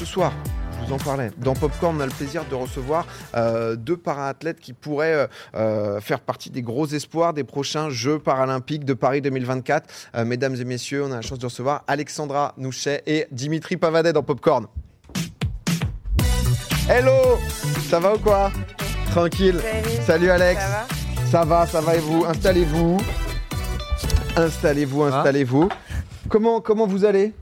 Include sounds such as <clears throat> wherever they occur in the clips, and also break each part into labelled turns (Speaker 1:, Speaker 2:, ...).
Speaker 1: ce soir, je vous en parlais, dans Popcorn, on a le plaisir de recevoir euh, deux para-athlètes qui pourraient euh, euh, faire partie des gros espoirs des prochains Jeux paralympiques de Paris 2024. Euh, mesdames et messieurs, on a la chance de recevoir Alexandra Nouchet et Dimitri Pavadet dans Popcorn. Hello Ça va ou quoi? Tranquille. Salut Alex.
Speaker 2: Ça va?
Speaker 1: Ça va, ça va et vous? Installez-vous. Installez-vous, installez-vous. Comment, comment vous allez?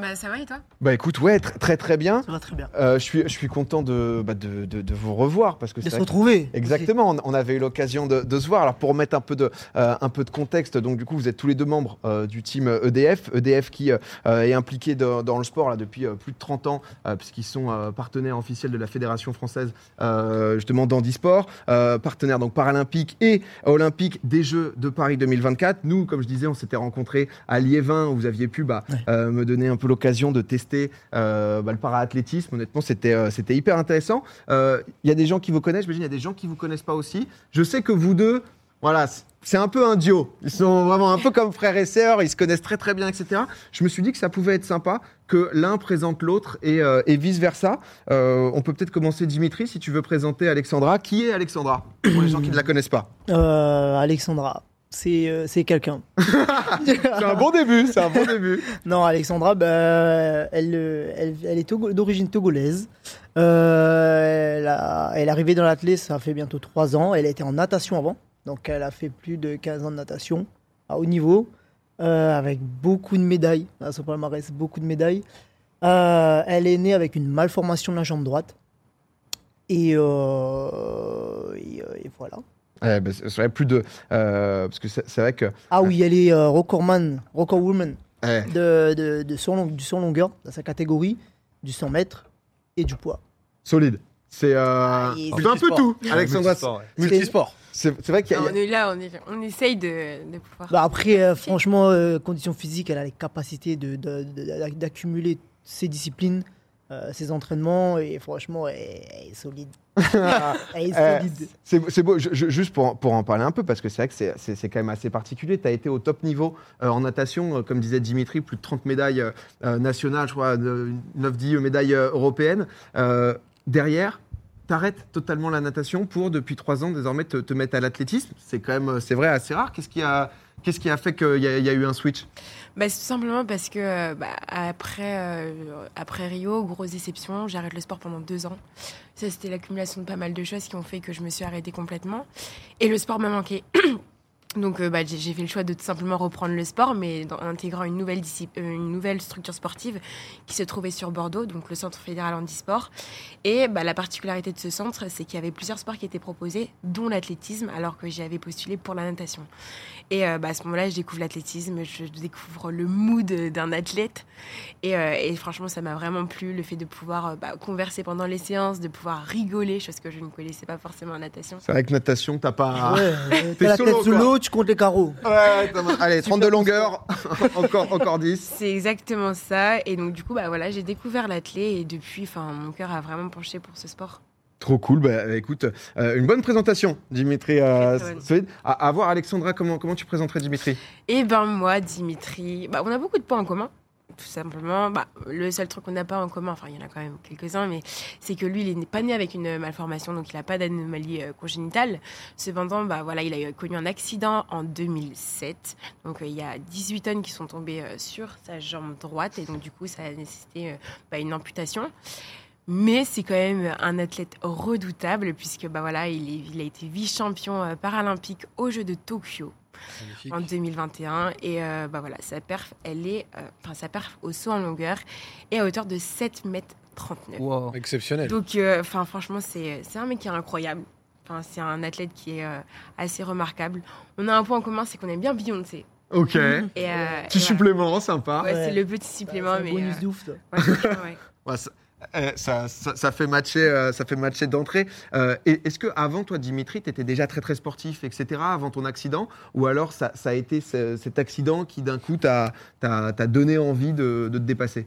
Speaker 2: Bah ça va et toi?
Speaker 1: Bah écoute, ouais, tr- très très bien.
Speaker 3: Ça va très bien.
Speaker 1: Euh, je, suis, je suis content de, bah, de, de- de vous revoir parce que
Speaker 3: De se
Speaker 1: que-
Speaker 3: retrouver.
Speaker 1: Exactement, on, on avait eu l'occasion de, de se voir. Alors pour remettre un peu de, euh, un peu de contexte, donc du coup vous êtes tous les deux membres euh, du team EDF, EDF qui euh, est impliqué dans- dans le sport là, depuis euh, plus de 30 ans, euh, puisqu'ils sont euh, partenaires officiels de la Fédération française euh, justement d'handisport, euh, partenaire donc paralympique et olympique des Jeux de Paris 2024. Nous, comme je disais, on s'était rencontrés à Liévin où vous aviez pu bah,
Speaker 3: Ouais.
Speaker 1: euh, me donner un peu l'occasion de tester euh, bah, le para-athlétisme. Honnêtement, c'était euh, c'était hyper intéressant. Euh, Il y a des gens qui vous connaissent, j'imagine, il y a des gens qui vous connaissent pas aussi. Je sais que vous deux, voilà, c'est un peu un duo. Ils sont vraiment un peu comme frères et sœurs, ils se connaissent très très bien, etc. Je me suis dit que ça pouvait être sympa que l'un présente l'autre et, vice-versa. On peut peut-être commencer, Dimitri, si tu veux présenter Alexandra. Qui est Alexandra Pour les gens qui ne la connaissent pas?
Speaker 3: Alexandra, c'est euh, c'est quelqu'un. <laughs>
Speaker 1: C'est un bon début, c'est un bon début. <laughs>
Speaker 3: Non, Alexandra, bah, elle, euh, elle, elle est d'origine togolaise. Euh, elle, a- elle est arrivée dans l'athlète, ça fait bientôt 3 ans. Elle était en natation avant. Donc, elle a fait plus de 15 ans de natation à haut niveau, euh, avec beaucoup de médailles. À son palmarès, beaucoup de médailles. Euh, elle est née avec une malformation de la jambe droite. Et, et, et voilà.
Speaker 1: Ouais, bah, c'est vrai, plus de. euh, parce que c'est vrai que.
Speaker 3: Ah oui, elle est euh, recordman, record woman
Speaker 1: ouais,
Speaker 3: de, de, de surlong- du surlongueur dans sa catégorie, du 100 mètres et du poids.
Speaker 1: solide. C'est. Euh, fait un peu tout, Alexandra.
Speaker 4: Multisport.
Speaker 1: C'est c'est vrai qu'il y a-
Speaker 2: On est là, on, est, on essaye de, de pouvoir.
Speaker 3: Bah après, euh, franchement, euh, condition physique, elle a les capacités de- de- de- d'accumuler ses disciplines, euh, ses entraînements, et franchement, elle, elle est solide. <laughs> elle est
Speaker 1: Euh,
Speaker 3: solide.
Speaker 1: C'est c'est beau, je- je- juste pour, pour en parler un peu, parce que c'est vrai que c'est- c'est c'est quand même assez particulier. Tu as été au top niveau euh, en natation, euh, comme disait Dimitri, plus de 30 médailles euh, euh, nationales, je crois, 9-10 médailles euh, européennes. Euh, derrière, tu arrêtes totalement la natation pour, depuis 3 ans, désormais te, te mettre à l'athlétisme. C'est quand même, euh, c'est vrai, assez rare. Qu'est-ce qui a, qu'est-ce qui a fait qu'il y, a- eu un switch?
Speaker 2: Bah, c'est tout simplement parce que euh, bah, après, euh, après Rio, grosse déception, j'arrête le sport pendant deux ans. Ça, c'était l'accumulation de pas mal de choses qui ont fait que je me suis arrêtée complètement. Et le sport m'a manqué. <clears throat> Donc, euh, bah, j'ai fait le choix de tout simplement reprendre le sport, mais en intégrant une nouvelle, euh, une nouvelle structure sportive qui se trouvait sur Bordeaux, donc le Centre fédéral handisport. Et bah, la particularité de ce centre, c'est qu'il y avait plusieurs sports qui étaient proposés, dont l'athlétisme, alors que j'y avais postulé pour la natation. Et euh, bah, à ce moment-là, je découvre l'athlétisme, je découvre le mood d'un athlète. Et, euh, et franchement, ça m'a vraiment plu, le fait de pouvoir euh, bah, converser pendant les séances, de pouvoir rigoler, chose que je ne connaissais pas forcément en natation.
Speaker 1: C'est vrai que natation, t'as pas.
Speaker 3: Ouais, <laughs> euh,
Speaker 1: T'es solo,
Speaker 3: sous l'eau, tu comptes les carreaux?
Speaker 1: Ouais, allez, 32 longueurs, <laughs> encore, encore 10.
Speaker 2: C'est exactement ça. Et donc, du coup, bah, voilà, j'ai découvert l'athlète et depuis, enfin, mon cœur a vraiment penché pour ce sport.
Speaker 1: Trop cool. Bah, écoute, euh, une bonne présentation, Dimitri. euh. À, à voir, Alexandra, comment, comment tu présenterais Dimitri?
Speaker 2: Et ben moi, Dimitri, bah, on a beaucoup de points en commun. Tout simplement, bah, le seul truc qu'on n'a pas en commun, enfin il y en a quand même quelques-uns, mais c'est que lui, il n'est pas né avec une malformation, donc il n'a pas d'anomalie euh, congénitale. Cependant, bah, voilà, il a connu un accident en 2007. Donc euh, il y a 18 tonnes qui sont tombées euh, sur sa jambe droite, et donc du coup, ça a nécessité euh, bah, une amputation. Mais c'est quand même un athlète redoutable, puisque bah, voilà, il, a été vice-champion euh, paralympique aux Jeux de Tokyo en 2021 et euh, bah voilà sa perf elle est euh, enfin sa perf au saut en longueur est à hauteur de 7 mètres 39
Speaker 4: Wow. Exceptionnel.
Speaker 2: donc euh, enfin franchement c'est c'est un mec qui est incroyable enfin c'est un athlète qui est euh, assez remarquable on a un point en commun c'est qu'on aime bien Beyoncé
Speaker 1: Ok.
Speaker 2: et, euh,
Speaker 1: Petit
Speaker 2: et voilà.
Speaker 1: supplément, sympa.
Speaker 2: Ouais,
Speaker 3: Ouais.
Speaker 2: c'est le petit supplément
Speaker 3: C'est un
Speaker 2: mais
Speaker 3: bonus
Speaker 2: euh,
Speaker 3: de ouf,
Speaker 2: ouais, ouais. <laughs>
Speaker 1: Ouais, ça, ça, ça- ça fait matcher, euh, ça fait matcher d'entrée. Euh, Est-ce que avant toi, Dimitri, tu étais déjà très très sportif, etc. Avant ton accident, ou alors ça, ça a été ce- cet accident qui d'un coup t'a donné envie de, de te dépasser?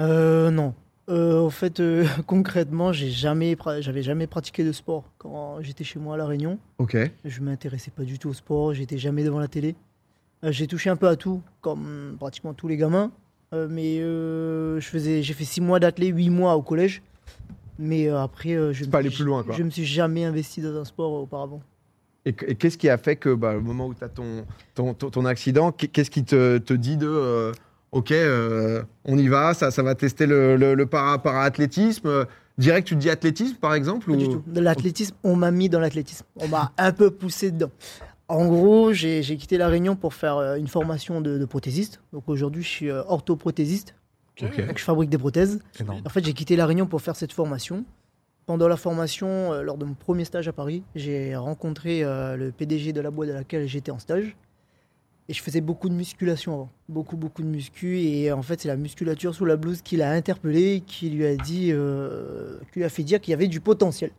Speaker 3: Euh, non. Euh, au fait, euh, <laughs> concrètement, j'ai jamais, j'avais jamais pratiqué de sport quand j'étais chez moi à La Réunion.
Speaker 1: Ok.
Speaker 3: Je m'intéressais pas du tout au sport, j'étais jamais devant la télé. J'ai touché un peu à tout, comme pratiquement tous les gamins. Euh, mais euh, je faisais, j'ai fait 6 mois d'athlète, 8 mois au collège. Mais euh, après, je
Speaker 1: C'est
Speaker 3: me
Speaker 1: pas
Speaker 3: suis-
Speaker 1: aller plus loin, quoi.
Speaker 3: Je me suis jamais investi dans un sport auparavant.
Speaker 1: Et, qu'est-ce qui a fait que, bah, au moment où tu as ton, ton, ton, ton accident, qu'est- qu'est-ce qui te, te dit de. euh, ok, euh, on y va, ça, ça va tester le, le, le para, para-athlétisme? Direct, tu te dis athlétisme, par exemple
Speaker 3: Pas
Speaker 1: ou...
Speaker 3: du tout. L'athlétisme, on m'a mis dans l'athlétisme. On m'a un peu poussé dedans. En gros, j'ai quitté La Réunion pour faire euh, une formation de, de prothésiste. Donc aujourd'hui, je suis euh, orthoprothésiste.
Speaker 1: Ok.
Speaker 3: Donc je fabrique des prothèses.
Speaker 4: Énorme.
Speaker 3: En fait, j'ai quitté La Réunion pour faire cette formation. Pendant la formation, euh, lors de mon premier stage à Paris, j'ai rencontré euh, le PDG de la boîte à laquelle j'étais en stage. Et je faisais beaucoup de musculation avant. Beaucoup, beaucoup de muscu. Et en fait, c'est la musculature sous la blouse qui l'a interpellé, qui lui a dit, euh, qui lui a fait dire qu'il y avait du potentiel.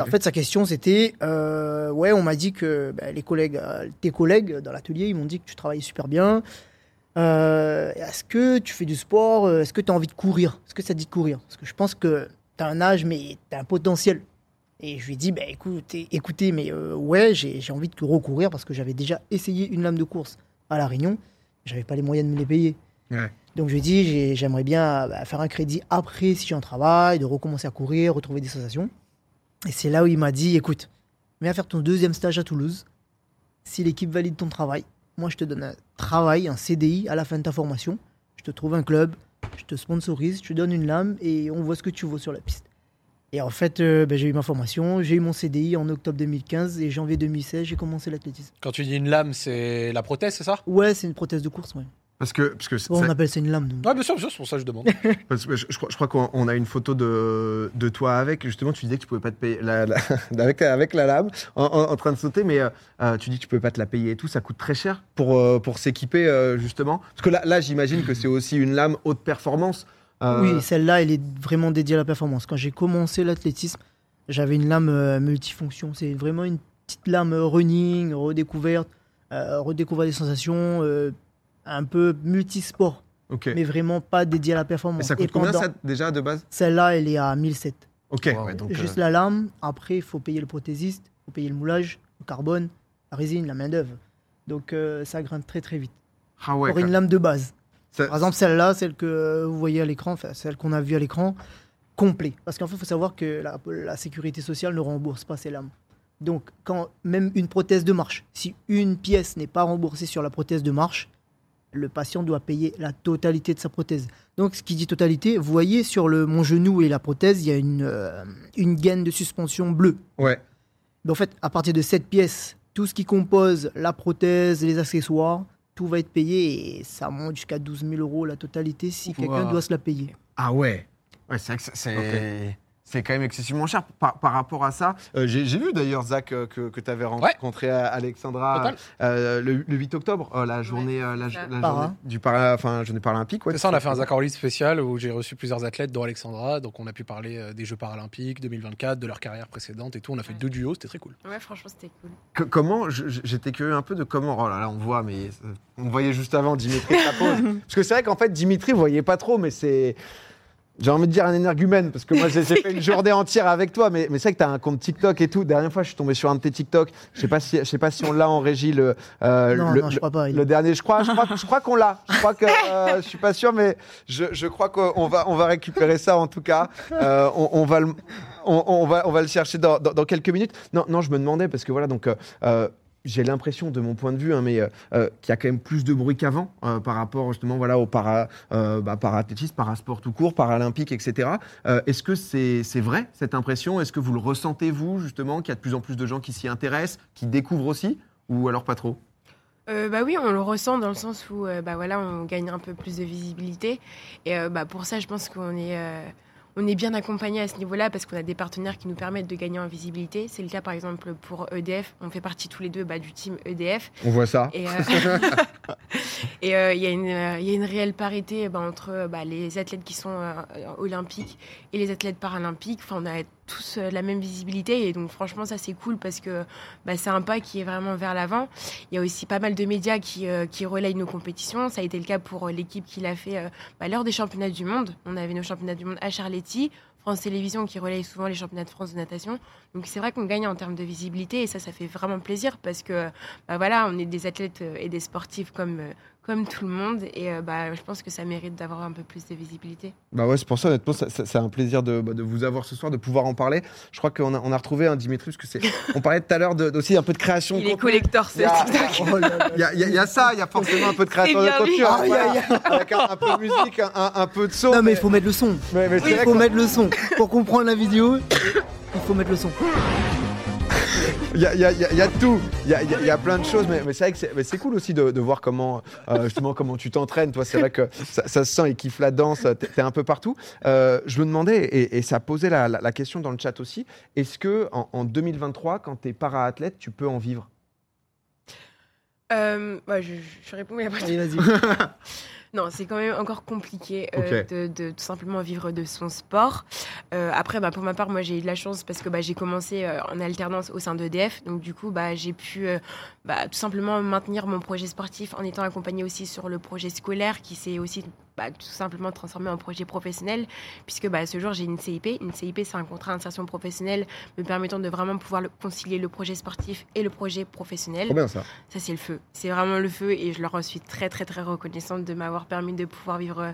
Speaker 3: En fait, sa question, c'était euh, Ouais, on m'a dit que bah, les collègues, euh, tes collègues dans l'atelier, ils m'ont dit que tu travaillais super bien. Euh, Est-ce que tu fais du sport Est-ce que tu as envie de courir? Est-ce que ça te dit de courir? Parce que je pense que tu as un âge, mais tu as un potentiel. Et je lui ai dit bah, écoutez, écoutez, mais euh, ouais, j'ai envie de recourir parce que j'avais déjà essayé une lame de course à La Réunion. J'avais pas les moyens de me les payer.
Speaker 1: Ouais.
Speaker 3: Donc je lui ai dit j'ai- j'aimerais bien bah, faire un crédit après si j'ai un travail, de recommencer à courir, retrouver des sensations. Et c'est là où il m'a dit écoute, viens faire ton deuxième stage à Toulouse. Si l'équipe valide ton travail, moi je te donne un travail, un CDI à la fin de ta formation. Je te trouve un club, je te sponsorise, je te donne une lame et on voit ce que tu vaux sur la piste. Et en fait, euh, ben, j'ai eu ma formation, j'ai eu mon CDI en octobre 2015 et janvier 2016, j'ai commencé l'athlétisme.
Speaker 4: Quand tu dis une lame, c'est la prothèse, c'est ça?
Speaker 3: Ouais, c'est une prothèse de course, ouais.
Speaker 1: Parce que, parce que,
Speaker 3: Bon,
Speaker 1: ça-
Speaker 3: on appelle ça une lame.
Speaker 4: Ouais, bien sûr, bien sûr, c'est pour ça que je demande. <laughs>
Speaker 1: parce que je, je crois, je crois qu'on on a une photo de, de toi avec. Justement, tu disais que tu pouvais pas te payer la, la- <laughs> avec, avec la lame en, en- en train de sauter, mais euh, euh, tu dis que tu pouvais pas te la payer et tout. Ça coûte très cher pour, euh, pour s'équiper, euh, justement. Parce que là, là j'imagine que c'est aussi une lame haute performance. Euh,
Speaker 3: Oui, celle-là, elle est vraiment dédiée à la performance. Quand j'ai commencé l'athlétisme, j'avais une lame euh, multifonction. C'est vraiment une petite lame running, redécouverte, euh, redécouvrir des sensations, euh, un peu multisport, mais vraiment pas dédiée à la
Speaker 1: Et
Speaker 3: performance.
Speaker 1: ça coûte
Speaker 3: Et
Speaker 1: combien
Speaker 3: pendant-
Speaker 1: ça déjà de base?
Speaker 3: Celle-là, elle est à 1007.
Speaker 1: Ok.
Speaker 4: Wow.
Speaker 1: ouais, donc,
Speaker 3: Juste
Speaker 1: euh,
Speaker 3: la lame. Après, il faut payer le prothésiste, il faut payer le moulage, le carbone, la résine, la main-d'œuvre. Donc, euh, ça grimpe très très vite.
Speaker 1: ah ouais.
Speaker 3: Pour une lame de base.
Speaker 1: ça-
Speaker 3: Par exemple, celle-là, celle que vous voyez à l'écran, enfin, celle qu'on a vue à l'écran, complet. Parce qu'en fait, il faut savoir que la, la sécurité sociale ne rembourse pas ces lames. Donc, quand même une prothèse de marche, si une pièce n'est pas remboursée sur la prothèse de marche, le patient doit payer la totalité de sa prothèse. Donc, ce qui dit totalité, vous voyez sur le, mon genou et la prothèse, il y a une, euh, une gaine de suspension bleue.
Speaker 1: Ouais.
Speaker 3: Mais en fait, à partir de cette pièce, tout ce qui compose la prothèse, les accessoires, tout va être payé et ça monte jusqu'à 12 000 euros la totalité si quelqu'un doit se la payer.
Speaker 1: Ah ouais. Ouais, c'est vrai que c'est- quand même excessivement cher par, par rapport à ça. euh, J'ai j'ai vu d'ailleurs, Zach, euh, que, que tu avais rencontré à Alexandra euh, le, le 8 octobre, euh, la journée, euh, la,
Speaker 3: Para.
Speaker 1: journée du para, enfin, journée paralympique. Ouais,
Speaker 4: C'est ça, on a fait un Zach Orly spécial où j'ai reçu plusieurs athlètes, dont Alexandra. Donc, on a pu parler euh, des Jeux paralympiques 2024, de leur carrière précédente et tout. On a fait
Speaker 2: Ouais.
Speaker 4: deux duos, c'était très cool.
Speaker 2: Ouais, franchement, c'était cool.
Speaker 1: Que- comment, j'étais curieux un peu de comment, oh là là, on voit, mais euh, on voyait juste avant Dimitri sa. <laughs> Parce que c'est vrai qu'en fait, Dimitri, vous voyez pas trop, mais c'est. J'ai envie de dire un énergumène, parce que moi j'ai <laughs> fait une journée entière avec toi, mais, mais c'est vrai que tu as un compte TikTok et tout. Dernière fois, je suis tombé sur un de tes TikTok. Je sais pas si, je sais pas si on l'a en régie, le, euh,
Speaker 3: non,
Speaker 1: le,
Speaker 3: non, je crois pas. il-
Speaker 1: le dernier. Je crois, je crois, je crois qu'on l'a. Je crois que, <laughs> euh, je suis pas sûr, mais je, je crois qu'on va, on va récupérer ça en tout cas. Euh, on, on va le, on, on va, on va le chercher dans, dans- dans quelques minutes. Non, non, je me demandais parce que voilà, donc. J'ai l'impression, de mon point de vue, hein, mais euh, euh, qu'il y a quand même plus de bruit qu'avant euh, par rapport justement voilà au para, euh, bah, parasport tout court, paralympique, etc. Est-ce que c'est vrai cette impression? Est-ce que vous le ressentez vous justement qu'il y a de plus en plus de gens qui s'y intéressent, qui découvrent aussi, ou alors pas trop?
Speaker 2: Bah oui, on le ressent dans le sens où bah voilà, on gagne un peu plus de visibilité. Et bah pour ça, je pense qu'on est, on est bien accompagné à ce niveau-là parce qu'on a des partenaires qui nous permettent de gagner en visibilité. C'est le cas par exemple pour EDF. On fait partie tous les deux bah, du team EDF.
Speaker 1: On voit ça.
Speaker 2: Et euh, <laughs> euh, il y, a une, euh, il y a une réelle parité bah, entre bah, les athlètes qui sont olympiques et les athlètes paralympiques. Enfin, on a tous euh, la même visibilité et donc franchement ça c'est cool parce que bah, c'est un pas qui est vraiment vers l'avant. Il y a aussi pas mal de médias qui, euh, qui relayent nos compétitions. Ça a été le cas pour euh, l'équipe qui l'a fait bah, lors des championnats du monde. On avait nos championnats du monde à Charletti. France Télévisions qui relaye souvent les championnats de France de natation. Donc c'est vrai qu'on gagne en termes de visibilité et ça, ça fait vraiment plaisir parce que bah voilà, on est des athlètes et des sportifs comme, comme tout le monde et euh, bah, je pense que ça mérite d'avoir un peu plus de visibilité.
Speaker 1: Bah ouais, c'est pour ça, honnêtement, c'est un plaisir de, bah, de vous avoir ce soir, de pouvoir en parler. Je crois qu'on a, on a retrouvé un Dimitri, parce que c'est. <laughs> On parlait tout à l'heure aussi un peu de création. de
Speaker 2: Il est
Speaker 1: contenu.
Speaker 2: collector, ce
Speaker 1: Il y a- y, y ça, il y a forcément un peu de création de contenu. hein,
Speaker 3: Aïe,
Speaker 1: voilà. Avec un, un peu de musique, un, un- un peu de son.
Speaker 3: Non, mais il faut mettre le son.
Speaker 1: mais- mais c'est
Speaker 3: Il faut mettre le son. Pour comprendre la vidéo, il faut mettre le son.
Speaker 1: Il y a, il y a- il y a- il y a tout, il y a, il y a- il y a plein de choses, mais, mais c'est vrai que c'est, mais c'est cool aussi de, de voir comment, euh, justement, comment tu t'entraînes. Toi, c'est vrai que ça, ça se sent, il kiffe la danse, t'es, t'es un peu partout. Euh, je me demandais, et, et ça posait la, la- la question dans le chat aussi, est-ce que en, en 2023, quand t'es para-athlète, tu peux en vivre?
Speaker 2: Euh, ouais, je, je réponds, mais après,
Speaker 3: Allez, vas-y. <laughs> <laughs>
Speaker 2: Non, c'est quand même encore compliqué euh, de, de tout simplement vivre de son sport. Euh, après, bah, pour ma part, moi j'ai eu de la chance parce que bah, j'ai commencé euh, en alternance au sein d'EDF. Donc du coup, bah, j'ai pu bah, tout simplement maintenir mon projet sportif en étant accompagnée aussi sur le projet scolaire qui s'est aussi bah, tout simplement transformé en projet professionnel. Puisque bah, ce jour, j'ai une CIP. Une CIP, c'est un contrat d'insertion professionnelle me permettant de vraiment pouvoir le- concilier le projet sportif et le projet professionnel.
Speaker 1: Bien ça.
Speaker 2: Ça, c'est le feu. C'est vraiment le feu et je leur en suis très, très, très reconnaissante de m'avoir permis de pouvoir vivre euh,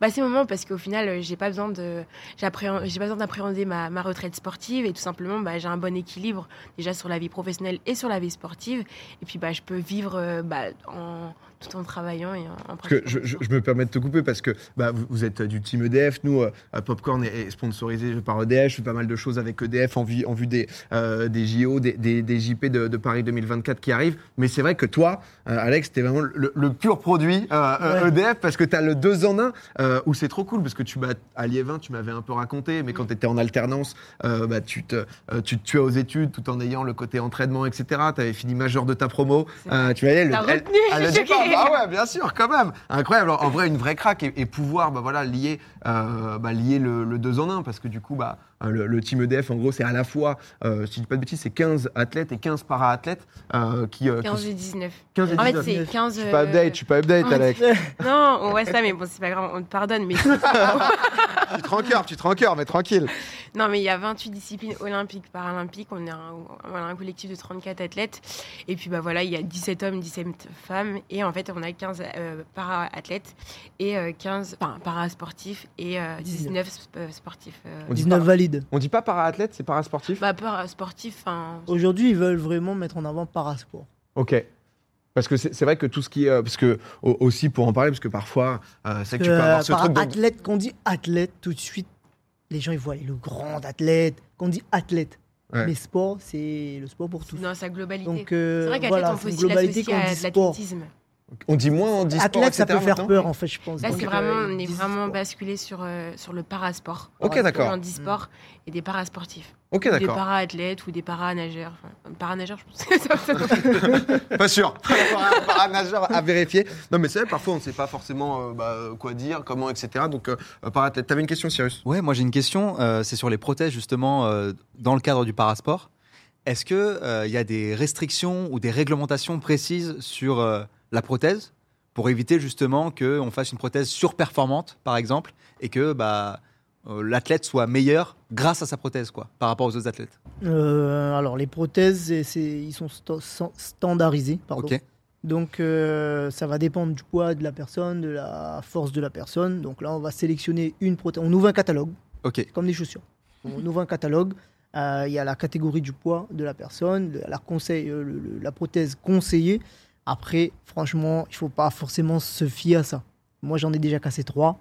Speaker 2: bah, ces moments parce qu'au final, euh, j'ai pas besoin de, j'ai pas besoin d'appréhender ma, ma retraite sportive et tout simplement, bah, j'ai un bon équilibre déjà sur la vie professionnelle et sur la vie sportive. Et puis, bah, je peux vivre euh, bah, en, tout en travaillant et en, en
Speaker 1: Parce que je, je- je me permets de te couper parce que bah, vous, vous êtes du team EDF. Nous, euh, Popcorn est, est sponsorisé par EDF. Je fais pas mal de choses avec EDF en vue, en vue des, euh, des JO, des, des- des JP de, de Paris 2024 qui arrivent. Mais c'est vrai que toi, euh, Alex, t'es vraiment le, le pur produit euh, euh,
Speaker 3: Ouais.
Speaker 1: EDF parce que tu as le deux en un euh, où c'est trop cool parce que tu m'as à Liévin, tu m'avais un peu raconté, mais quand tu étais en alternance, euh, bah, tu, te, euh, tu te tuais aux études tout en ayant le côté entraînement, etc. Tu avais fini majeur de ta promo. Euh, tu allais le, elle- elle
Speaker 2: je
Speaker 1: le
Speaker 2: suis
Speaker 1: dit pas. <laughs>
Speaker 2: choquée.
Speaker 1: Bah ouais, bien sûr, quand même. Incroyable. En vrai, une vraie craque et, pouvoir bah, voilà, lier, euh, bah, le, deux en un parce que du coup, bah, le, le team EDF, en gros, c'est à la fois, euh, si je dis pas de bêtises, c'est 15 athlètes et 15 para-athlètes euh, qui, euh, qui
Speaker 2: 15
Speaker 1: sont-
Speaker 2: et 19.
Speaker 1: 15 et
Speaker 2: En fait,
Speaker 1: 19.
Speaker 2: c'est 15.
Speaker 1: Je suis pas
Speaker 2: euh,
Speaker 1: update, je suis pas update,
Speaker 2: oh,
Speaker 1: Alex.
Speaker 2: Non, on voit ça, mais bon, c'est pas grave, on te pardonne. Mais <laughs>
Speaker 1: tu te rends cœur, tu te rends cœur, mais tranquille.
Speaker 2: Non, mais il y a 28 disciplines olympiques, paralympiques. On est un, voilà, un collectif de 34 athlètes. Et puis, bah voilà, il y a 17 hommes, 17 femmes. Et en fait, on a 15 euh, para-athlètes et euh, 15 enfin, para-sportifs et euh, 19 sp- euh, sportifs. euh.
Speaker 1: On dit
Speaker 3: 19
Speaker 1: pas-
Speaker 3: valides.
Speaker 1: On dit pas para-athlète, c'est para-sportif
Speaker 2: Bah, para-sportifs, enfin.
Speaker 3: Aujourd'hui, ils veulent vraiment mettre en avant parasport.
Speaker 1: Ok. Parce que c'est vrai que tout ce qui est. euh, parce que, au- aussi pour en parler, parce que parfois, euh, c'est que tu peux
Speaker 3: Euh,
Speaker 1: avoir ce
Speaker 3: par
Speaker 1: truc. de-
Speaker 3: athlète, qu'on dit athlète, tout de suite, les gens ils voient le grand athlète. Qu'on dit athlète.
Speaker 1: Ouais.
Speaker 3: Mais sport, c'est le sport pour tous.
Speaker 2: Dans sa globalité.
Speaker 3: Donc euh,
Speaker 2: c'est vrai qu'athlète,
Speaker 3: voilà,
Speaker 2: on peut aussi l'associer à de l'athlétisme.
Speaker 1: On dit moins, on dit sport,
Speaker 3: Athlète, ça
Speaker 1: etc.
Speaker 3: peut faire peur en fait, je pense.
Speaker 2: Là, c'est
Speaker 3: euh,
Speaker 2: vraiment, on est vraiment basculé sur, euh, sur le parasport.
Speaker 1: Ok,
Speaker 2: On
Speaker 1: d'accord.
Speaker 2: dit sport et des parasportifs.
Speaker 1: Ok,
Speaker 2: Ou des
Speaker 1: d'accord.
Speaker 2: para-athlètes ou des para-nageurs. Enfin, para-nageurs, je pense que ça ça- <laughs>
Speaker 1: Pas sûr. <laughs> Par un nageur à vérifier. Non, mais c'est vrai, parfois, on ne sait pas forcément euh, bah, quoi dire, comment, etc. Donc, euh, par athlète. T'avais une question, Cyrus?
Speaker 5: Ouais, moi j'ai une question. euh, c'est sur les prothèses justement euh, dans le cadre du parasport. Est-ce que euh, y a des restrictions ou des réglementations précises sur euh, la prothèse pour éviter justement qu'on fasse une prothèse surperformante, par exemple, et que bah, euh, l'athlète soit meilleur grâce à sa prothèse, quoi, par rapport aux autres athlètes?
Speaker 3: Alors, les prothèses, ils sont sta- standardisés. Pardon. Donc, ça va dépendre du poids de la personne, de la force de la personne. Donc là, on va sélectionner une prothèse. On ouvre un catalogue, comme des chaussures. On ouvre un catalogue. Euh, Il y a la catégorie du poids de la personne, la, conseil, euh, la prothèse conseillée. Après, franchement, il faut pas forcément se fier à ça. Moi, j'en ai déjà cassé trois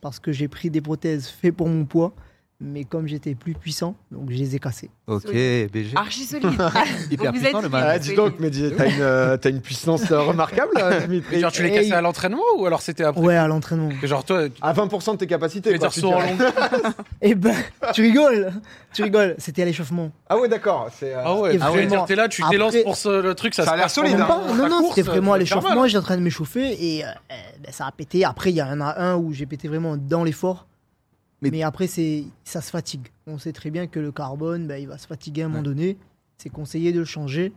Speaker 3: parce que j'ai pris des prothèses faites pour mon poids. Mais comme j'étais plus puissant, donc je les ai cassées.
Speaker 5: Ok,
Speaker 2: Solide.
Speaker 5: BG.
Speaker 2: Archi solide. <laughs>
Speaker 5: Hyper
Speaker 2: Ah, vous
Speaker 5: puissant le mal.
Speaker 1: Ah, dis donc, mais dis- t'as une, euh, une puissance euh, remarquable, euh, Dimitri.
Speaker 4: Genre, tu
Speaker 3: Et-
Speaker 4: cassé à l'entraînement ou alors c'était après?
Speaker 3: Ouais, à l'entraînement.
Speaker 4: Genre, toi, tu
Speaker 1: À 20% de tes capacités. tu
Speaker 4: en. <laughs>
Speaker 3: Eh ben, tu rigoles, tu rigoles. C'était à l'échauffement.
Speaker 1: Ah ouais, d'accord. c'est, euh,
Speaker 4: Ah ouais, ah ouais,
Speaker 3: vraiment,
Speaker 4: dire, t'es là, tu
Speaker 3: après-
Speaker 4: t'élances pour ce, le truc, ça,
Speaker 1: Ça a l'air solide, hein.
Speaker 3: Non, non, c'était vraiment à l'échauffement.
Speaker 4: mal.
Speaker 3: J'étais en train de m'échauffer et euh, euh, ben, ça a pété. Après, il y en a un où j'ai pété vraiment dans l'effort.
Speaker 5: Mais-
Speaker 3: Mais, après, c'est ça se fatigue. On sait très bien que le carbone, ben, il va se fatiguer à un moment donné. C'est conseillé de le changer.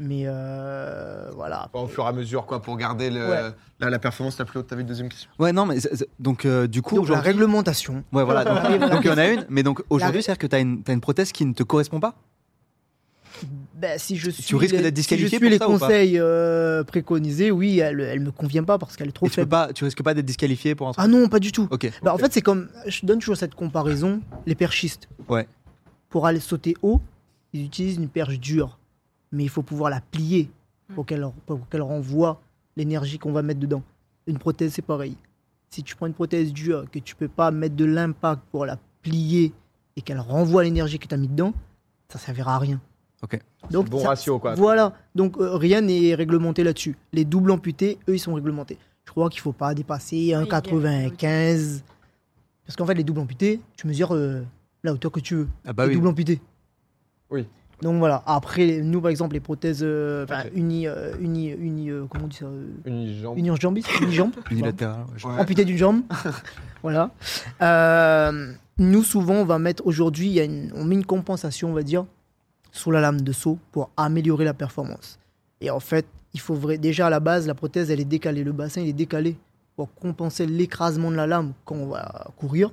Speaker 3: Mais euh, voilà.
Speaker 1: Au fur et à mesure, quoi, pour garder le-
Speaker 3: Ouais.
Speaker 1: la, la performance la plus haute. T'avais une deuxième question?
Speaker 5: Ouais, non, mais donc euh, du coup,
Speaker 3: Donc la réglementation.
Speaker 5: Ouais, voilà. Donc, <laughs> donc il y en a une, mais donc aujourd'hui,
Speaker 3: La-
Speaker 5: c'est-à-dire que tu as une, t'as une prothèse qui ne te correspond pas?
Speaker 3: Ben, si je suis
Speaker 5: Tu risques
Speaker 3: les-
Speaker 5: d'être disqualifié
Speaker 3: si je
Speaker 5: pour
Speaker 3: suis les
Speaker 5: ça ou pas
Speaker 3: conseils euh, préconisés, oui, elle, elle me convient pas parce qu'elle est trop
Speaker 5: Et tu, peux
Speaker 3: faible.
Speaker 5: pas, tu risques pas d'être disqualifié pour un truc
Speaker 3: Ah non, pas du tout.
Speaker 5: Ok.
Speaker 3: Bah, En fait, c'est comme. Je donne toujours cette comparaison. Les perchistes.
Speaker 5: Ouais.
Speaker 3: Pour aller sauter haut, ils utilisent une perche dure. Mais il faut pouvoir la plier pour qu'elle pour qu'elle renvoie l'énergie qu'on va mettre dedans. Une prothèse, c'est pareil. Si tu prends une prothèse dure, que tu peux pas mettre de l'impact pour la plier et qu'elle renvoie l'énergie que tu as mis dedans, ça servira à rien.
Speaker 5: Ok.
Speaker 3: Donc,
Speaker 1: Bon
Speaker 3: ça-
Speaker 1: ratio, quoi.
Speaker 3: Voilà. Donc euh, rien n'est réglementé là-dessus. Les doubles amputés, eux, ils sont réglementés. Je crois qu'il faut pas dépasser
Speaker 2: Oui,
Speaker 3: 1,95. Parce qu'en fait, les doubles amputés, tu mesures euh, la hauteur que tu veux.
Speaker 5: Ah bah
Speaker 3: les
Speaker 5: oui.
Speaker 3: doubles amputés.
Speaker 1: Oui.
Speaker 3: Donc voilà. Après, nous, par exemple, les prothèses euh, enfin,
Speaker 1: Ok.
Speaker 3: uni, euh, uni, uni, euh, comment on dit ça euh,
Speaker 1: Une jambe.
Speaker 3: Unijambiste Unijambe <laughs>
Speaker 5: Unilatéral. ouais,
Speaker 3: amputé d'une jambe. <laughs> voilà. Euh, nous, souvent, on va mettre aujourd'hui, on met une compensation, on va dire, sous la lame de saut pour améliorer la performance. Et en fait, il faut vrai, déjà à la base, la prothèse, elle est décalée. Le bassin, il est décalé pour compenser l'écrasement de la lame quand on va courir.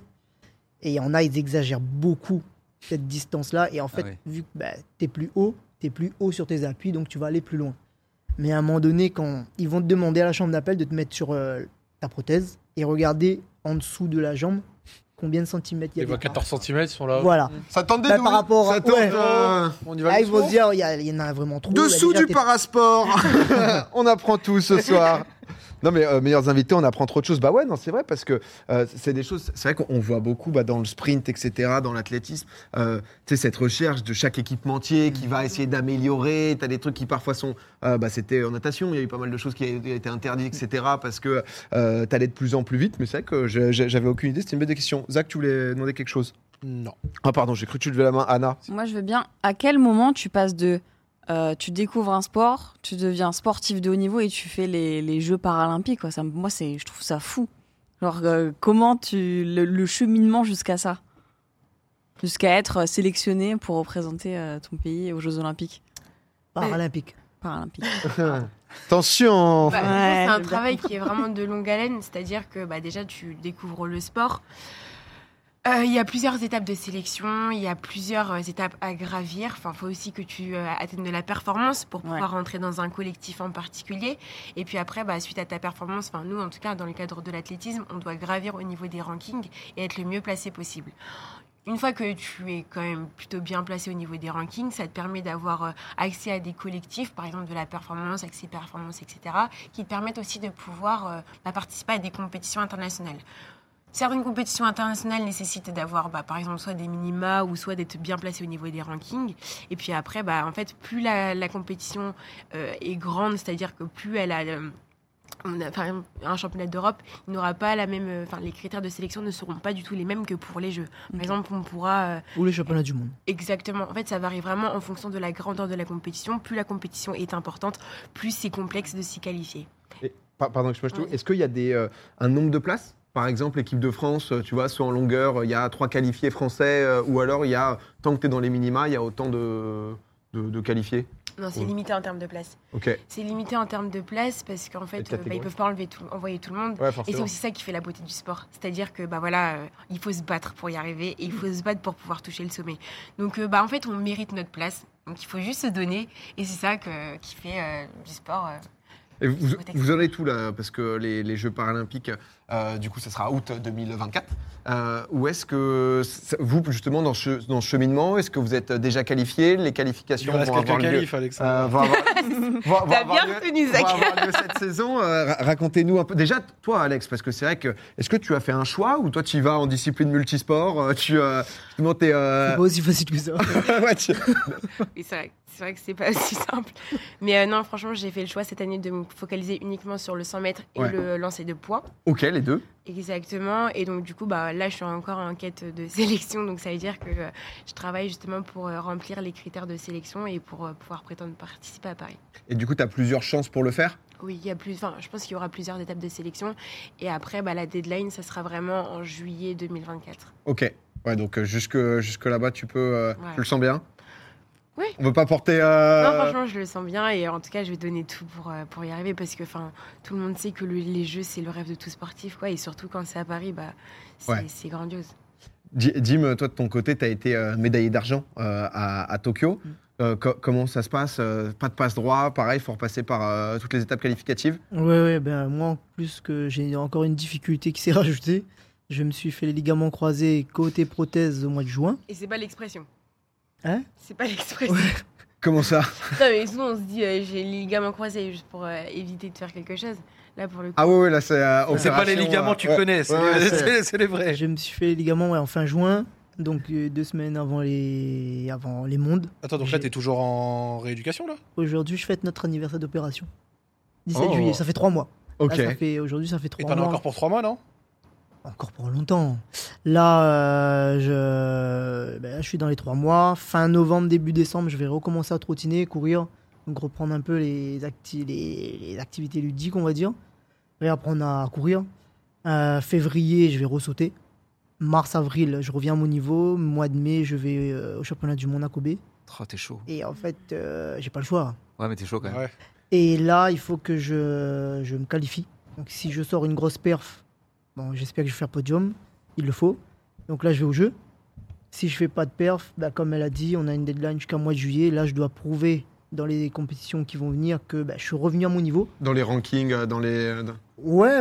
Speaker 3: Et il y en a, ils exagèrent beaucoup cette distance-là. Et en fait,
Speaker 5: ouais.
Speaker 3: vu que bah, tu es plus haut, tu es plus haut sur tes appuis, donc tu vas aller plus loin. Mais à un moment donné, quand ils vont te demander à la chambre d'appel de te mettre sur euh, ta prothèse et regarder en dessous de la jambe combien de centimètres il y a. d'écart.
Speaker 4: 14 cm ils sont là.
Speaker 3: Voilà.
Speaker 1: Ça tente des
Speaker 3: Bah, par rapport
Speaker 1: Ça tente,
Speaker 3: ouais.
Speaker 1: euh,
Speaker 4: On y va
Speaker 3: Là, ils vont se dire, il y, y en a vraiment trop.
Speaker 1: Dessous
Speaker 3: Bah, déjà,
Speaker 1: du parasport <laughs> On apprend tout ce soir non mais euh, meilleurs invités, on apprend trop de choses. Bah ouais, non c'est vrai parce que euh, c'est des choses. C'est vrai qu'on on voit beaucoup bah, dans le sprint, etc., dans l'athlétisme. euh, tu sais cette recherche de chaque équipementier qui va essayer d'améliorer. T'as des trucs qui parfois sont. euh, bah c'était en natation, il y a eu pas mal de choses qui ont été interdites, etc. Parce que euh, t'allais de plus en plus vite. Mais c'est vrai que j'avais aucune idée. C'était une bonne question. Zach, tu voulais demander quelque chose?
Speaker 4: Non.
Speaker 1: Ah pardon, j'ai cru que tu levais la main. Anna?
Speaker 6: Moi, je veux bien. À quel moment tu passes de. Euh, tu découvres un sport, tu deviens sportif de haut niveau et tu fais les, les Jeux paralympiques. Quoi. Ça, moi, c'est, je trouve ça fou. Genre, euh, comment tu. Le, le cheminement jusqu'à ça? Jusqu'à être sélectionné pour représenter euh, ton pays aux Jeux Olympiques
Speaker 3: Paralympique.
Speaker 6: paralympiques.
Speaker 1: Attention <laughs>
Speaker 2: Bah,
Speaker 6: Ouais.
Speaker 2: c'est un travail qui est vraiment de longue haleine, c'est-à-dire que bah, déjà tu découvres le sport. Euh, Il y a plusieurs étapes de sélection, il y a plusieurs euh, étapes à gravir. Enfin, il faut aussi que tu euh, atteignes de la performance pour pouvoir
Speaker 6: Ouais.
Speaker 2: rentrer dans un collectif en particulier. Et puis après, bah, suite à ta performance, enfin nous en tout cas dans le cadre de l'athlétisme, on doit gravir au niveau des rankings et être le mieux placé possible. Une fois que tu es quand même plutôt bien placé au niveau des rankings, ça te permet d'avoir accès à des collectifs, par exemple de la performance, accès performance, etc., qui te permettent aussi de pouvoir bah, participer à des compétitions internationales. Certaines compétitions internationales nécessitent d'avoir, bah, par exemple, soit des minima ou soit d'être bien placé au niveau des rankings. Et puis après, bah, en fait, plus la, la compétition euh, est grande, c'est-à-dire que plus elle a, euh, on a, par exemple, un championnat d'Europe, il n'aura pas la même, euh, enfin, les critères de sélection ne seront pas du tout les mêmes que pour les Jeux. Par exemple, on pourra euh,
Speaker 3: Ou les championnats du monde.
Speaker 2: Exactement. En fait, ça varie vraiment en fonction de la grandeur de la compétition. Plus la compétition est importante, plus c'est complexe de s'y qualifier.
Speaker 1: Pa- Pardon, excuse-moi, je te-
Speaker 2: Oui.
Speaker 1: Est-ce qu'il y a des, euh, un nombre de places? Par exemple, l'équipe de France, euh, tu vois, soit en longueur, euh, il y a trois qualifiés français, euh, ou alors il y a, tant que tu es dans les minima, il y a autant de, de, de qualifiés
Speaker 2: Non, c'est
Speaker 1: Ouais.
Speaker 2: limité en termes de place.
Speaker 1: Ok.
Speaker 2: C'est limité en termes de place parce qu'en fait, bah, ils peuvent pas enlever tout, envoyer tout le monde.
Speaker 1: Ouais,
Speaker 2: Et c'est aussi ça qui fait la beauté du sport. C'est-à-dire que bah voilà, euh, il faut se battre pour y arriver et il faut se battre pour pouvoir toucher le sommet. Donc euh, bah en fait, on mérite notre place. Donc il faut juste se donner et c'est ça que, qui fait euh, du sport.
Speaker 1: Et vous, vous en êtes tout là Parce que les, les Jeux paralympiques, euh, du coup, ça sera août 2024. Euh, où est-ce que ça- vous, justement, dans ce, dans ce cheminement, est-ce que vous êtes déjà qualifié? Les
Speaker 4: Il
Speaker 1: qualifications
Speaker 4: reste
Speaker 1: vont avoir lieu
Speaker 4: qualif, Alexandre.
Speaker 1: euh, vont avoir- <laughs> vont- vont
Speaker 2: T'as
Speaker 1: avoir
Speaker 2: bien
Speaker 1: lieu-
Speaker 2: retenu,
Speaker 1: vont
Speaker 2: Zach.
Speaker 1: avoir lieu cette saison. Euh, ra- Racontez-nous un peu. Déjà, toi, Alex, parce que c'est vrai que. Est-ce que tu as fait un choix ou toi, tu y vas en discipline multisport euh, Tu euh, justement, t'es, euh,
Speaker 3: C'est pas aussi facile que ça. <laughs>
Speaker 1: ouais, tu-
Speaker 2: Oui, c'est vrai, c'est vrai que c'est pas <laughs> aussi simple. Mais euh, non, franchement, j'ai fait le choix cette année de me focaliser uniquement sur le 100 mètres et
Speaker 1: Ouais.
Speaker 2: le lancer de poids.
Speaker 1: Ok, les deux.
Speaker 2: Exactement. Et donc, du coup, bah, là, je suis encore en quête de <laughs> sélection. Donc, ça veut dire que euh, je travaille justement pour euh, remplir les critères de sélection et pour pouvoir prétendre participer à Paris.
Speaker 1: Et du coup, tu as plusieurs chances pour le faire?
Speaker 2: Oui, il y a plus, enfin, je pense qu'il y aura plusieurs étapes de sélection. Et après, bah, la deadline, ça sera vraiment en juillet 2024.
Speaker 1: Ok. Ouais, donc jusque, jusque là-bas, tu peux.
Speaker 2: Ouais.
Speaker 1: Tu le sens bien?
Speaker 2: Oui.
Speaker 1: On veut pas porter. euh,
Speaker 2: Non, franchement, je le sens bien et en tout cas, je vais donner tout pour, euh, pour y arriver parce que enfin, tout le monde sait que le- les jeux, c'est le rêve de tout sportif. Quoi, et surtout quand c'est à Paris, bah, c'est
Speaker 1: Ouais.
Speaker 2: grandiose.
Speaker 1: Di- Dim, toi de ton côté, tu as été euh, médaillé d'argent euh, à, à Tokyo.
Speaker 3: Mm.
Speaker 1: Euh, co- comment ça se passe Euh, Pas de passe droit, pareil, il faut repasser par euh, toutes les étapes qualificatives?
Speaker 3: Ouais, ouais, ben moi, en plus que j'ai encore une difficulté qui s'est rajoutée, je me suis fait les ligaments croisés côté prothèse au mois de juin.
Speaker 2: Et c'est pas l'expression?
Speaker 3: Hein
Speaker 2: C'est pas l'expression.
Speaker 1: Comment ça <laughs>
Speaker 2: Non, mais souvent, on se dit, euh, j'ai les ligaments croisés juste pour euh, éviter de faire quelque chose. Là, pour le coup.
Speaker 1: Ah ouais, ouais, là c'est. euh,
Speaker 4: C'est pas les
Speaker 1: opération,
Speaker 4: ligaments
Speaker 1: euh,
Speaker 4: que tu
Speaker 1: ouais.
Speaker 4: connais, c'est
Speaker 1: Ouais, ouais, <laughs>
Speaker 4: les- vrais.
Speaker 3: Je me suis fait les ligaments ouais, en fin juin, donc euh, deux semaines avant les, avant les mondes.
Speaker 4: Attends, donc là, t'es toujours en rééducation, là?
Speaker 3: Aujourd'hui, je fête notre anniversaire d'opération. 17
Speaker 1: Oh.
Speaker 3: juillet, ça fait trois mois.
Speaker 1: Ok.
Speaker 3: Là, ça fait, aujourd'hui, ça fait
Speaker 4: Et
Speaker 3: trois
Speaker 4: t'en as
Speaker 3: mois.
Speaker 4: encore pour trois mois, non?
Speaker 3: Encore pour longtemps. Là, euh, je... ben là, je suis dans les trois mois. Fin novembre, début décembre, je vais recommencer à trottiner, courir. Donc reprendre un peu les, acti- les, les activités ludiques, on va dire. Réapprendre à courir. Euh, février, je vais ressauter. Mars, avril, je reviens à mon niveau. Mois de mai, je vais euh, au championnat du monde à Kobe.
Speaker 5: Oh, t'es chaud.
Speaker 3: Et en fait, euh, j'ai pas le choix.
Speaker 5: Ouais, mais t'es chaud quand même.
Speaker 4: Ouais.
Speaker 3: Et là, il faut que je, je me qualifie. Donc si je sors une grosse perf, bon, j'espère que je vais faire podium. Il le faut. Donc là, je vais au jeu. Si je fais pas de perf, bah, comme elle a dit, on a une deadline jusqu'à mois de juillet. Là, je dois prouver dans les compétitions qui vont venir que bah, je suis revenu à mon niveau.
Speaker 1: Dans les rankings, euh, dans les. euh,
Speaker 3: Ouais,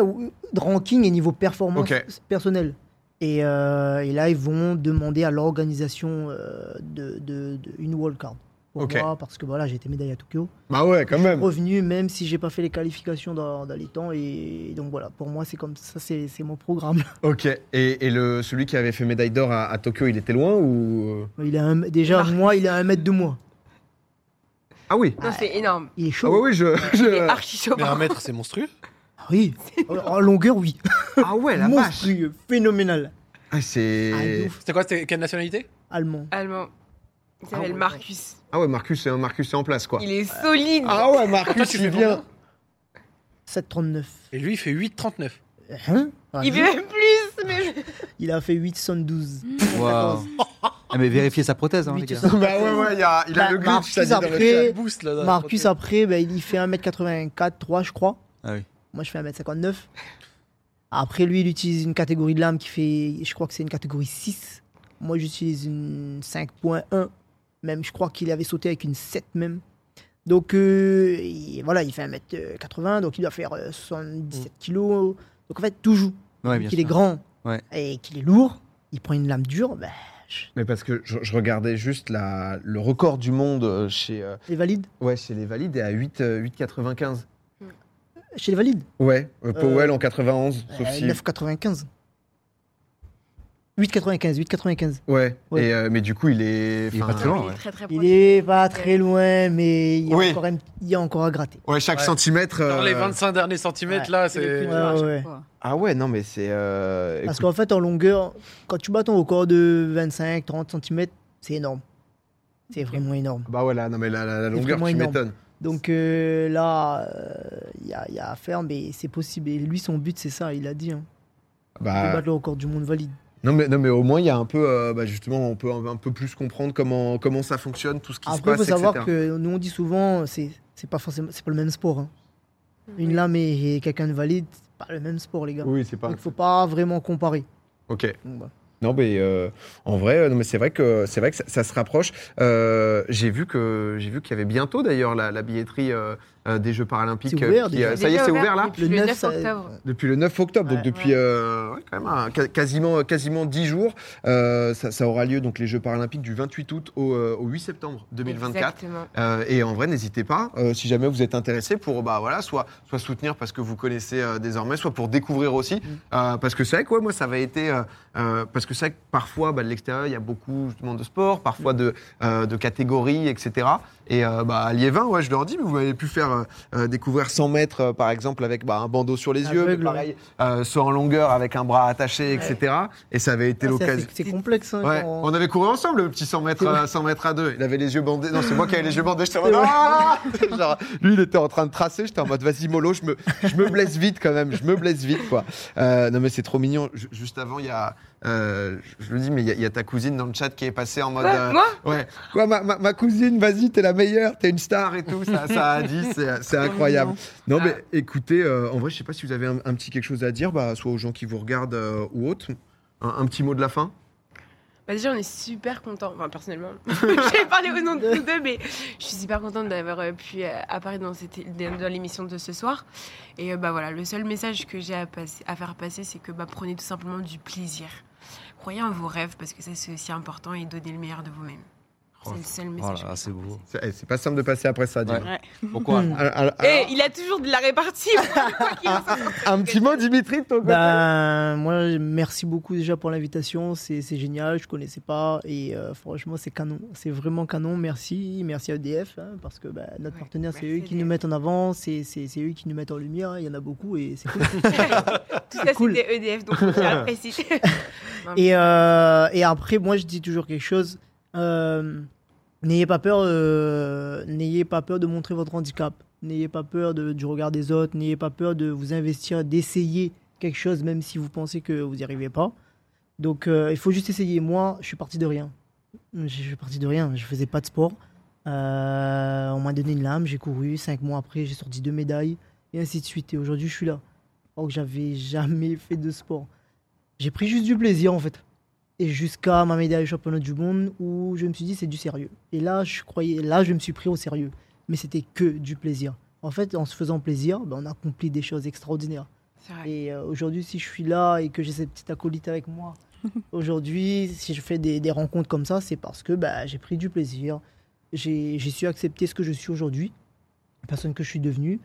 Speaker 3: ranking et niveau performance
Speaker 1: Ok.
Speaker 3: personnelle. Et, euh, et là, ils vont demander à l'organisation euh, de, de- de une wildcard. Pour
Speaker 1: Ok.
Speaker 3: moi, parce que voilà, j'ai été médaillé à Tokyo.
Speaker 1: Bah ouais, quand même.
Speaker 3: revenu même si j'ai pas fait les qualifications dans, dans les temps et donc voilà pour moi c'est comme ça c'est c'est mon programme <laughs>
Speaker 1: Ok. Et, et le, celui qui avait fait médaille d'or à, à Tokyo, il était loin ou?
Speaker 3: il a déjà moi il a un mètre de moi
Speaker 1: Ah oui.
Speaker 2: Non, c'est énorme.
Speaker 3: il est
Speaker 1: Ah
Speaker 3: chaud
Speaker 1: ouais, oui, je.
Speaker 2: Il est
Speaker 1: je-
Speaker 2: archi chaud.
Speaker 4: Mais un mètre, c'est monstrueux.
Speaker 3: Ah oui <laughs> en longueur oui
Speaker 1: Ah ouais, la vache.
Speaker 3: monstrueux phénoménal
Speaker 1: Ah,
Speaker 3: Ah,
Speaker 1: c'est.
Speaker 3: ouf.
Speaker 4: C'était quoi C'était quelle nationalité?
Speaker 3: Allemand
Speaker 2: Allemand. Il s'appelle
Speaker 1: Ah ouais.
Speaker 2: Marcus.
Speaker 1: Ah ouais, Marcus, c'est Marcus, c'est en place quoi.
Speaker 2: Il est solide.
Speaker 1: Ah ouais,
Speaker 4: Toi,
Speaker 1: Marcus,
Speaker 4: tu
Speaker 1: il vient.
Speaker 3: combien 7,39
Speaker 4: Et lui, il fait 8,39.
Speaker 3: hein Ah,
Speaker 2: Il fait même plus. Mais... <laughs>
Speaker 3: il a fait 8,72
Speaker 5: Waouh. Ah, mais vérifiez sa prothèse, hein, les
Speaker 3: Huit,
Speaker 5: gars.
Speaker 1: Bah ouais, ouais, il, a, il a
Speaker 3: Bah,
Speaker 1: le glitch,
Speaker 3: Marcus, après-.
Speaker 4: Boost, là,
Speaker 3: Marcus après il fait 1m84 3 je crois
Speaker 5: Ah oui.
Speaker 3: moi je fais 1m59 après lui il utilise une catégorie de lame qui fait je crois que c'est une catégorie 6 moi j'utilise une 5.1 même je crois qu'il avait sauté avec une 7 même. Donc euh, il- voilà il fait 1m80 donc il doit faire euh, 77 kilos. Donc en fait tout joue.
Speaker 5: Ouais,
Speaker 3: qu'il est grand.
Speaker 5: Ouais.
Speaker 3: et qu'il est lourd il prend une lame dure ben, je-
Speaker 1: Mais parce que je, je regardais juste la, le record du monde euh, chez, euh,
Speaker 3: les valides.
Speaker 1: ouais, chez les valides est à 8, euh, 8,95.
Speaker 3: chez les valides.
Speaker 1: Ouais, euh, Powell
Speaker 3: Euh,
Speaker 1: en 91, sauf
Speaker 3: Euh,
Speaker 1: si.
Speaker 3: 9,95 8,95 8,95
Speaker 1: Ouais,
Speaker 3: Ouais.
Speaker 1: Et, euh, mais du coup, il est.
Speaker 5: Il pas très loin.
Speaker 2: Il est
Speaker 5: ouais.
Speaker 2: très très
Speaker 3: Il
Speaker 2: proche.
Speaker 3: est pas très loin, mais il y a,
Speaker 1: Oui.
Speaker 3: encore, un- il y a encore à gratter.
Speaker 1: Ouais, chaque
Speaker 4: Ouais.
Speaker 1: centimètre.
Speaker 4: Dans les
Speaker 1: euh,
Speaker 4: 25 derniers centimètres,
Speaker 3: Ouais.
Speaker 4: là,
Speaker 6: C'est fois.
Speaker 1: Ah ouais, non, mais c'est. euh,
Speaker 3: Parce qu'en fait, en longueur, quand tu bats ton record de 25-30 cm, c'est énorme. C'est vraiment énorme.
Speaker 1: Bah ouais, là, non, mais la, la- la
Speaker 3: C'est
Speaker 1: longueur,
Speaker 3: vraiment
Speaker 1: tu
Speaker 3: énorme.
Speaker 1: m'étonnes.
Speaker 3: Donc euh, là, euh, il y, a, il y a à faire, mais c'est possible. Et lui, son but, c'est ça, il a dit. Hein,
Speaker 1: Bah,
Speaker 3: battre le record du monde valide.
Speaker 1: Non, mais, non, mais au moins, il y a un peu. euh, bah, justement, on peut un, un peu plus comprendre comment, comment ça fonctionne, tout ce qui
Speaker 3: Après, il
Speaker 1: se
Speaker 3: faut
Speaker 1: passe,
Speaker 3: savoir
Speaker 1: etc.
Speaker 3: que nous, on dit souvent, c'est c'est pas forcément, c'est pas le même sport. hein. Une lame et, et quelqu'un de valide, c'est pas le même sport, les gars.
Speaker 1: Oui, c'est pas.
Speaker 3: Donc, faut pas vraiment comparer.
Speaker 1: Ok.
Speaker 3: Donc.
Speaker 1: Non, mais euh, en vrai, euh, non, mais c'est vrai que c'est vrai que ça, ça se rapproche. Euh, j'ai vu que j'ai vu qu'il y avait bientôt d'ailleurs la, la billetterie euh, euh, des Jeux paralympiques.
Speaker 3: C'est ouvert,
Speaker 1: euh, qui,
Speaker 3: déjà.
Speaker 1: euh, ça y est, c'est ouvert là.
Speaker 2: Depuis
Speaker 3: Le
Speaker 2: le
Speaker 3: 9,
Speaker 2: 9
Speaker 3: ça-
Speaker 2: octobre.
Speaker 1: Depuis le 9 octobre, donc depuis
Speaker 2: Ouais.
Speaker 1: euh, ouais, quand même un- ca- quasiment quasiment 10 jours. Euh, ça, ça aura lieu donc les Jeux paralympiques du 28 août au, euh, au 8 septembre 2024.
Speaker 2: Exactement.
Speaker 1: Euh, et en vrai, n'hésitez pas, euh, si jamais vous êtes intéressé, pour bah voilà, soit soit soutenir parce que vous connaissez euh, désormais, soit pour découvrir aussi, Euh, parce que c'est vrai que ouais, moi ça avait été, euh, euh, parce que c'est vrai que parfois bah, de l'extérieur il y a beaucoup justement de sport, parfois de euh, de catégories, etc. Et euh, bah, à Liévin, ouais, je leur dis, mais vous avez pu faire euh, euh, découvrir 100 mètres, euh, par exemple, avec bah, un bandeau sur les yeux, mais pareil, euh, saut en longueur avec un bras attaché, etc. Et ça avait été
Speaker 3: Ah,
Speaker 1: l'occasion.
Speaker 3: C'est complexe. hein,
Speaker 1: Ouais,
Speaker 3: quand-
Speaker 1: on avait couru ensemble le petit 100 mètres,
Speaker 3: C'est vrai.
Speaker 1: euh, 100 mètres à deux. Il avait les yeux bandés. Non, c'est moi qui avais les yeux bandés. J'étais en mode. Ah <laughs> Genre, lui, il était en train de tracer. J'étais en mode, vas-y, mollo, je me, je me blesse vite quand même. Je me blesse vite, quoi. Euh, non, mais c'est trop mignon. Ju- Juste avant, il y a euh, je le dis, mais il y, a- il y a ta cousine dans le chat qui est passée en mode.
Speaker 2: Quoi,
Speaker 1: euh,
Speaker 2: Moi
Speaker 1: ouais. Quoi, ma, ma- ma cousine, vas-y, t'es la meilleure, t'es une star et tout. Ça, ça a dit, c'est incroyable. Non, mais écoutez, euh, en vrai, je sais pas si vous avez un, un petit quelque chose à dire, bah, soit aux gens qui vous regardent euh, ou autres. Un, un petit mot de la fin
Speaker 2: Bah déjà, on est super content. Enfin, personnellement, <laughs> j'ai parlé au nom de nous deux, mais je suis super contente d'avoir pu apparaître dans, cette, dans l'émission de ce soir. Et bah voilà, le seul message que j'ai à, à faire passer, c'est que bah, prenez tout simplement du plaisir. Croyez en vos rêves parce que ça c'est aussi important et donnez le meilleur de vous-même. C'est le seul message.
Speaker 5: Voilà,
Speaker 2: que
Speaker 5: c'est beau.
Speaker 1: C'est eh, c'est pas simple de passer après ça.
Speaker 5: Ouais. <laughs> Pourquoi
Speaker 3: Hmm.
Speaker 1: Alors- alors-
Speaker 2: Eh, il a toujours de la répartie.
Speaker 1: un petit mot, Dimitri, de ton côté?
Speaker 3: Ben, moi, merci beaucoup déjà pour l'invitation. C'est génial. Je connaissais pas. Et euh, franchement, c'est canon. C'est vraiment canon. Merci. Merci à EDF. hein, parce que ben, notre
Speaker 2: Ouais,
Speaker 3: partenaire, c'est eux qui
Speaker 2: EDF.
Speaker 3: nous mettent en avant. C'est eux qui nous mettent en lumière. hein. Il y en a beaucoup et c'est cool. <laughs>
Speaker 2: Tout ça
Speaker 3: cool.
Speaker 2: c'était EDF, donc je <laughs> préciser.
Speaker 3: Et, euh, et après, moi, je dis toujours quelque chose. Euh, n'ayez pas peur, n'ayez pas peur de montrer votre handicap. N'ayez pas peur du regard des autres. N'ayez pas peur de vous investir, d'essayer quelque chose, même si vous pensez que vous n'y arrivez pas. Donc, euh, il faut juste essayer. Moi, je suis parti de rien. Je suis parti de rien. Je faisais pas de sport. Euh, on m'a donné une lame. J'ai couru. Cinq mois après, j'ai sorti deux médailles et ainsi de suite. Et aujourd'hui, je suis là. Alors que j'avais jamais fait de sport. J'ai pris juste du plaisir en fait. Et jusqu'à ma médaille championnat du monde où je me suis dit c'est du sérieux. Et là, je croyais, là, je me suis pris au sérieux. Mais c'était que du plaisir. En fait, en se faisant plaisir, ben, on accomplit des choses extraordinaires. Et euh, aujourd'hui, si je suis là et que j'ai cette petite acolyte avec moi, <laughs> aujourd'hui, si je fais des, des rencontres comme ça, c'est parce que bah, j'ai pris du plaisir. J'ai j'ai su accepter ce que je suis aujourd'hui, la personne que je suis devenue,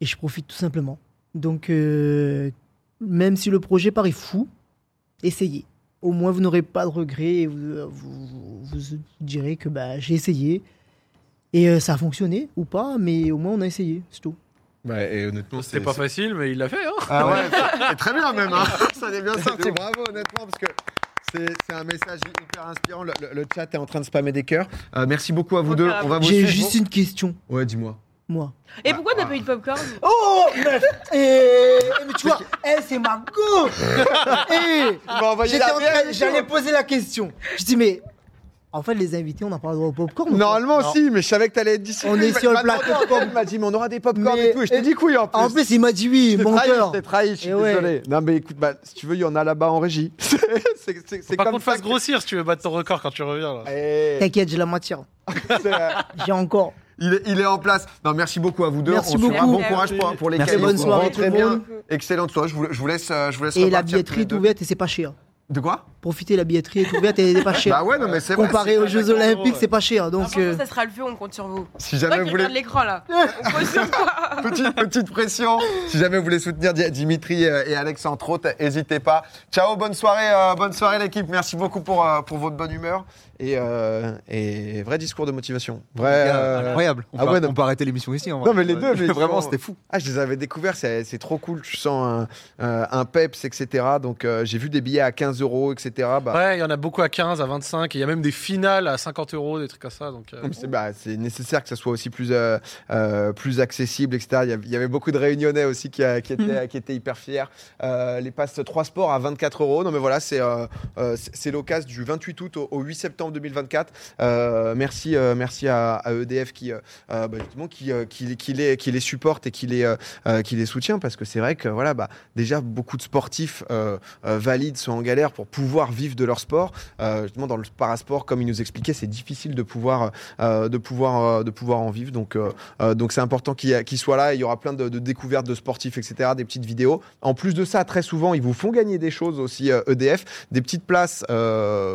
Speaker 3: et je profite tout simplement. Donc, euh, même si le projet paraît fou, essayez. Au moins, vous n'aurez pas de regrets et vous, euh, vous, vous- direz que bah, j'ai essayé. Et euh, ça a fonctionné ou pas, mais au moins on a essayé, c'est tout.
Speaker 1: Ouais, et honnêtement,
Speaker 4: C'était pas facile, mais il l'a fait. Hein
Speaker 1: Ah ouais, <laughs> c'est- très bien même. Hein. <laughs> Ça est bien sorti. Bravo, honnêtement, parce que. C'est c'est un message hyper inspirant. Le, le- le chat est en train de spammer des cœurs. Euh, merci beaucoup à vous deux.
Speaker 2: à
Speaker 1: On va vous
Speaker 3: J'ai juste une question,
Speaker 1: Ouais, dis-moi.
Speaker 3: Moi.
Speaker 2: Et pourquoi t'as pas eu de popcorn
Speaker 3: Oh, meuf Eh, mais tu vois, eh, c'est ma go <laughs> Eh, j'étais en train- J'allais poser la question. Je dis, mais en fait, les invités, on n'a pas le droit au popcorn. ou
Speaker 1: Normalement, si, mais je savais que t'allais être d'ici.
Speaker 3: On est sur le plateau.
Speaker 1: Il m'a dit, mais on aura des popcorn
Speaker 3: Mais-
Speaker 1: et tout. Et je t'ai dit couille en plus.
Speaker 3: En plus, il m'a dit oui,
Speaker 1: Je t'ai trahi,
Speaker 3: menteur.
Speaker 1: je t'ai trahi, je suis
Speaker 3: ouais.
Speaker 1: désolé. Non, mais écoute, bah, si tu veux, il y en a là-bas en régie. <laughs> C'est- c'est c'est- c'est
Speaker 4: Pas
Speaker 1: comme
Speaker 4: qu'on te
Speaker 1: ça
Speaker 4: fasse
Speaker 1: que-
Speaker 4: grossir si tu veux battre ton record quand tu reviens. Là.
Speaker 1: Eh,
Speaker 3: T'inquiète, j'ai la matière. <laughs>
Speaker 1: c'est, euh,
Speaker 3: J'ai encore.
Speaker 1: Il, est, il est en place. Non, merci beaucoup à vous deux.
Speaker 3: Merci
Speaker 1: on se fera
Speaker 3: beaucoup.
Speaker 1: bon courage pour, pour les
Speaker 5: Merci.
Speaker 1: qualifs.
Speaker 3: Bonne soirée
Speaker 1: Rentrez
Speaker 3: tout le
Speaker 1: bien.
Speaker 3: monde.
Speaker 1: Excellente soirée. Je vous, je vous laisse, euh, je vous laisse
Speaker 3: Et la billetterie est ouverte et c'est pas cher.
Speaker 1: De quoi?
Speaker 3: Profitez, la billetterie est ouverte et elle est pas chère.
Speaker 1: Bah ouais, non, mais c'est vrai.
Speaker 3: Comparé aux Jeux Olympiques, c'est pas cher. Donc, euh,
Speaker 2: ça sera le feu, on compte sur vous.
Speaker 1: Si jamais vous voulez.
Speaker 2: regarde l'écran là. <laughs> On compte sur toi.
Speaker 1: petite, petite pression. Si jamais vous voulez soutenir Di- Dimitri euh, et Alex entre autres, n'hésitez pas. Ciao, bonne soirée, euh, bonne soirée l'équipe. Merci beaucoup pour, euh, pour votre bonne humeur et, euh, et vrai discours de motivation. Vrai. Euh,
Speaker 5: Incroyable. On,
Speaker 1: ah
Speaker 5: peut,
Speaker 1: ouais, non.
Speaker 5: on peut arrêter l'émission ici. En
Speaker 1: Non, mais les deux, mais <laughs>
Speaker 5: vraiment, c'était fou.
Speaker 1: Ah, je les avais découverts, c'est c'est trop cool. Tu sens un, euh, un peps, etc. Donc euh, j'ai vu des billets à 15 euros, etc. Bah,
Speaker 4: Ouais, il y en a beaucoup à 15, à 25, et il y a même des finales à 50 euros, des trucs comme ça. Donc, euh,
Speaker 1: C'est bah, c'est nécessaire que ça soit aussi plus, euh, euh, plus accessible, etc. Il y avait- il y avait beaucoup de Réunionnais aussi qui, qui, étaient, <laughs> qui étaient hyper fiers. Euh, les passes 3 sports à 24 euros. Non, mais voilà, c'est c'est- c'est l'occasion du 28 août au, au 8 septembre 2024. Euh, merci, euh, merci à, EDF qui, euh, bah, justement, qui, qui, les, qui les supporte et qui les, qui les soutient parce que c'est vrai que voilà, bah, déjà beaucoup de sportifs valides sont en galère pour pouvoir vivre de leur sport. Justement, dans le parasport, comme il nous expliquait, c'est difficile de pouvoir, de pouvoir, de pouvoir en vivre. Donc, donc c'est important qu'il qu'il soit là. Il y aura plein de, découvertes de sportifs, etc., des petites vidéos. En plus de ça, très souvent, ils vous font gagner des choses aussi, EDF, des petites places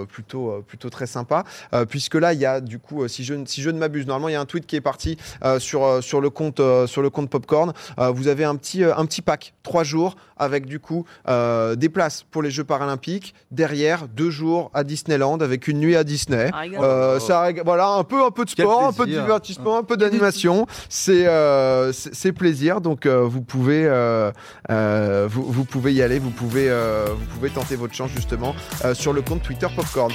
Speaker 1: plutôt, plutôt très sympas. Euh, puisque là, il y a du coup, euh, si je, ne- si je ne m'abuse, normalement, il y a un tweet qui est parti euh, sur, euh, sur, le compte, euh, sur le compte Popcorn. Euh, vous avez un petit, euh, un petit pack, trois jours, avec du coup euh, des places pour les Jeux paralympiques. Derrière, deux jours à Disneyland avec une nuit à Disney.
Speaker 6: Ah,
Speaker 1: ça, voilà, un peu, un peu de sport, un peu de divertissement, un peu d'animation. C'est, euh, plaisir. Donc, euh, vous pouvez, euh, euh, vous, vous pouvez y aller. Vous pouvez, euh, vous pouvez tenter votre chance justement euh, sur le compte Twitter Popcorn.